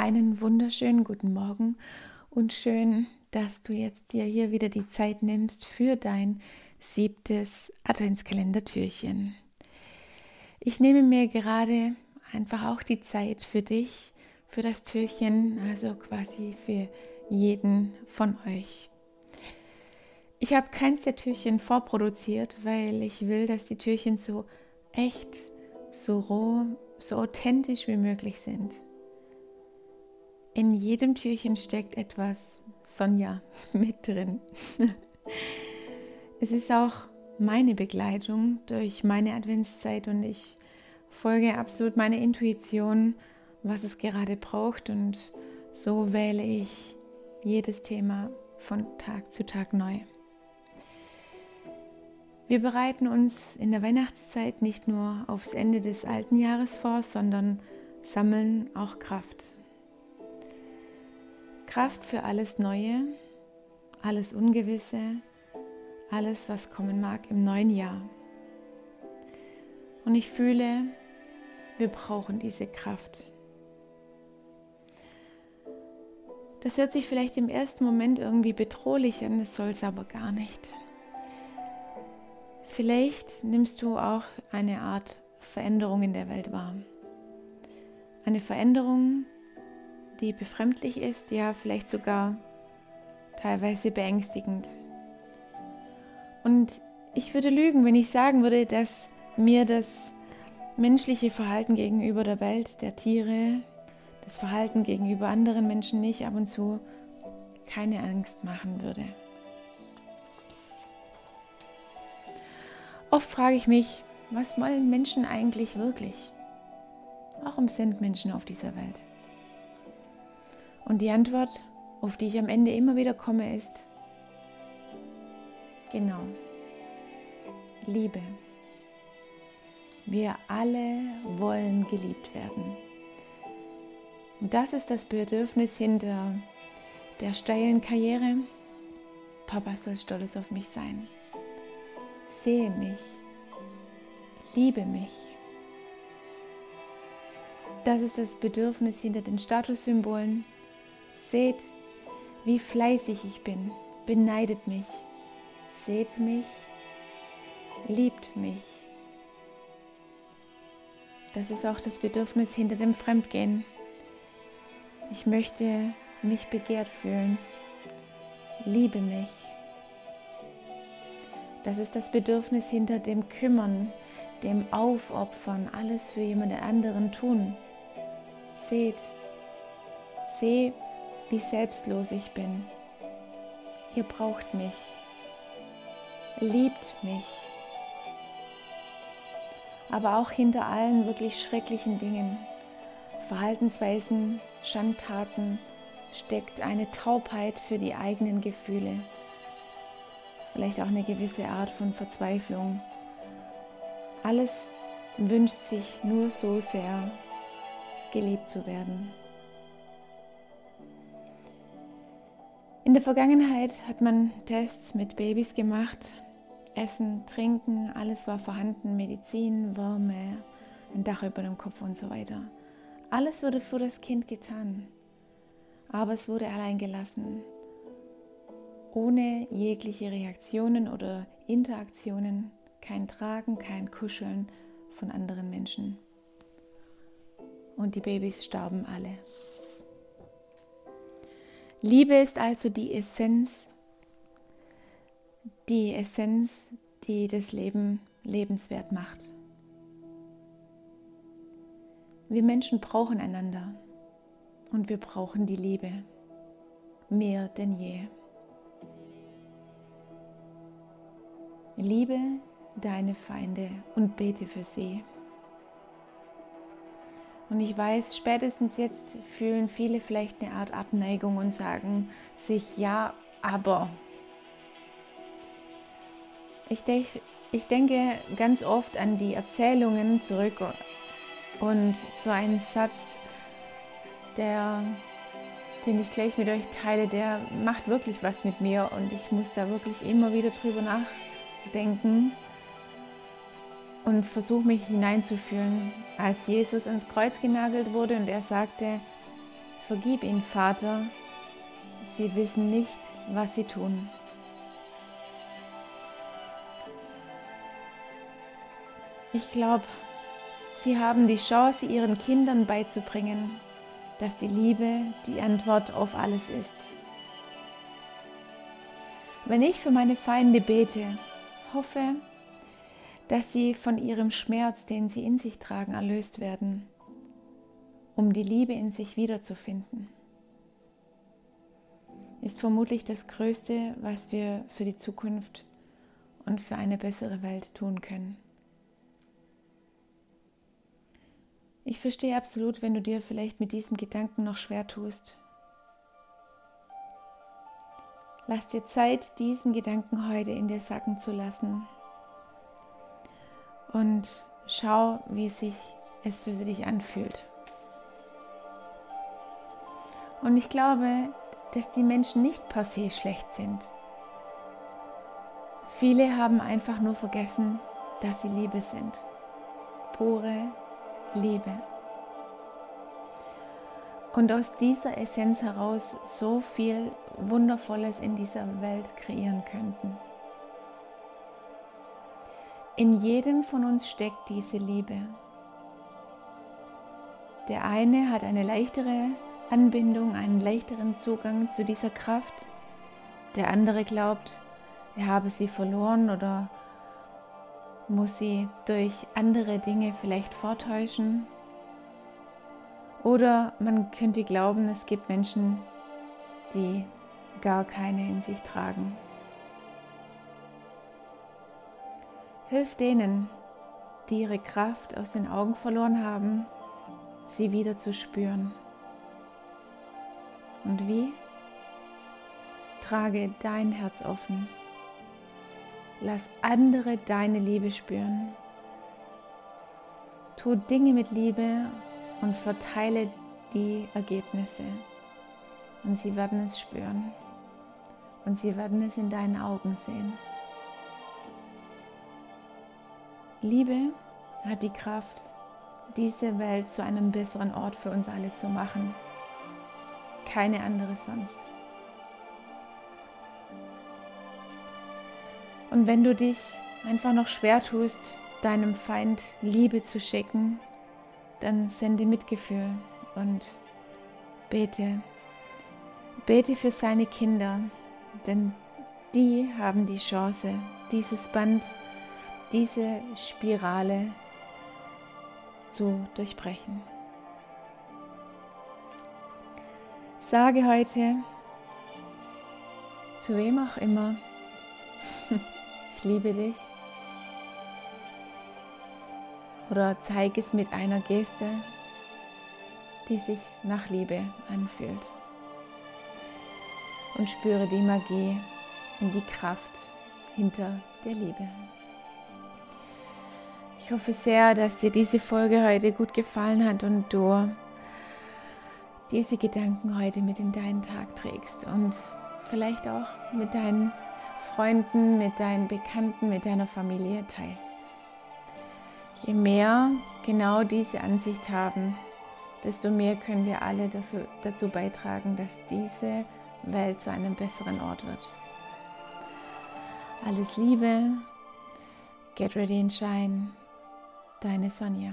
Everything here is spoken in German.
einen wunderschönen guten Morgen und schön, dass du jetzt dir hier wieder die Zeit nimmst für dein siebtes Adventskalendertürchen. Ich nehme mir gerade einfach auch die Zeit für dich, für das Türchen, also quasi für jeden von euch. Ich habe keins der Türchen vorproduziert, weil ich will, dass die Türchen so echt, so roh, so authentisch wie möglich sind. In jedem Türchen steckt etwas Sonja mit drin. es ist auch meine Begleitung durch meine Adventszeit und ich folge absolut meiner Intuition, was es gerade braucht und so wähle ich jedes Thema von Tag zu Tag neu. Wir bereiten uns in der Weihnachtszeit nicht nur aufs Ende des alten Jahres vor, sondern sammeln auch Kraft. Kraft für alles Neue, alles Ungewisse, alles, was kommen mag im neuen Jahr. Und ich fühle, wir brauchen diese Kraft. Das hört sich vielleicht im ersten Moment irgendwie bedrohlich an, das soll es aber gar nicht. Vielleicht nimmst du auch eine Art Veränderung in der Welt wahr. Eine Veränderung, die befremdlich ist, ja vielleicht sogar teilweise beängstigend. Und ich würde lügen, wenn ich sagen würde, dass mir das menschliche Verhalten gegenüber der Welt, der Tiere, das Verhalten gegenüber anderen Menschen nicht ab und zu keine Angst machen würde. Oft frage ich mich, was wollen Menschen eigentlich wirklich? Warum sind Menschen auf dieser Welt? Und die Antwort, auf die ich am Ende immer wieder komme, ist, genau, Liebe. Wir alle wollen geliebt werden. Und das ist das Bedürfnis hinter der steilen Karriere. Papa soll stolz auf mich sein. Sehe mich. Liebe mich. Das ist das Bedürfnis hinter den Statussymbolen. Seht, wie fleißig ich bin, beneidet mich, seht mich, liebt mich. Das ist auch das Bedürfnis hinter dem Fremdgehen. Ich möchte mich begehrt fühlen. Liebe mich. Das ist das Bedürfnis hinter dem Kümmern, dem Aufopfern, alles für jemand anderen tun. Seht, seh, wie selbstlos ich bin. Ihr braucht mich. Liebt mich. Aber auch hinter allen wirklich schrecklichen Dingen, Verhaltensweisen, Schandtaten steckt eine Taubheit für die eigenen Gefühle. Vielleicht auch eine gewisse Art von Verzweiflung. Alles wünscht sich nur so sehr, geliebt zu werden. In der Vergangenheit hat man Tests mit Babys gemacht. Essen, Trinken, alles war vorhanden, Medizin, Wärme, ein Dach über dem Kopf und so weiter. Alles wurde für das Kind getan, aber es wurde allein gelassen, ohne jegliche Reaktionen oder Interaktionen, kein Tragen, kein Kuscheln von anderen Menschen. Und die Babys starben alle. Liebe ist also die Essenz, die Essenz, die das Leben lebenswert macht. Wir Menschen brauchen einander und wir brauchen die Liebe mehr denn je. Liebe deine Feinde und bete für sie. Und ich weiß, spätestens jetzt fühlen viele vielleicht eine Art Abneigung und sagen sich ja, aber. Ich, denk, ich denke ganz oft an die Erzählungen zurück und so ein Satz, der, den ich gleich mit euch teile, der macht wirklich was mit mir und ich muss da wirklich immer wieder drüber nachdenken und versuche mich hineinzufühlen, als Jesus ans Kreuz genagelt wurde und er sagte, Vergib ihnen, Vater, sie wissen nicht, was sie tun. Ich glaube, sie haben die Chance, ihren Kindern beizubringen, dass die Liebe die Antwort auf alles ist. Wenn ich für meine Feinde bete, hoffe, dass sie von ihrem Schmerz, den sie in sich tragen, erlöst werden, um die Liebe in sich wiederzufinden. Ist vermutlich das Größte, was wir für die Zukunft und für eine bessere Welt tun können. Ich verstehe absolut, wenn du dir vielleicht mit diesem Gedanken noch schwer tust. Lass dir Zeit, diesen Gedanken heute in dir sacken zu lassen. Und schau, wie sich es für dich anfühlt. Und ich glaube, dass die Menschen nicht per se schlecht sind. Viele haben einfach nur vergessen, dass sie Liebe sind. Pure Liebe. Und aus dieser Essenz heraus so viel Wundervolles in dieser Welt kreieren könnten. In jedem von uns steckt diese Liebe. Der eine hat eine leichtere Anbindung, einen leichteren Zugang zu dieser Kraft. Der andere glaubt, er habe sie verloren oder muss sie durch andere Dinge vielleicht vortäuschen. Oder man könnte glauben, es gibt Menschen, die gar keine in sich tragen. Hilf denen, die ihre Kraft aus den Augen verloren haben, sie wieder zu spüren. Und wie? Trage dein Herz offen. Lass andere deine Liebe spüren. Tu Dinge mit Liebe und verteile die Ergebnisse. Und sie werden es spüren. Und sie werden es in deinen Augen sehen. Liebe hat die Kraft, diese Welt zu einem besseren Ort für uns alle zu machen. Keine andere sonst. Und wenn du dich einfach noch schwer tust, deinem Feind Liebe zu schicken, dann sende Mitgefühl und bete. Bete für seine Kinder, denn die haben die Chance, dieses Band, diese Spirale zu durchbrechen. Sage heute, zu wem auch immer, ich liebe dich. Oder zeige es mit einer Geste, die sich nach Liebe anfühlt. Und spüre die Magie und die Kraft hinter der Liebe. Ich hoffe sehr, dass dir diese Folge heute gut gefallen hat und du diese Gedanken heute mit in deinen Tag trägst und vielleicht auch mit deinen Freunden, mit deinen Bekannten, mit deiner Familie teilst. Je mehr genau diese Ansicht haben, desto mehr können wir alle dafür, dazu beitragen, dass diese Welt zu einem besseren Ort wird. Alles Liebe, get ready and shine, deine Sonja.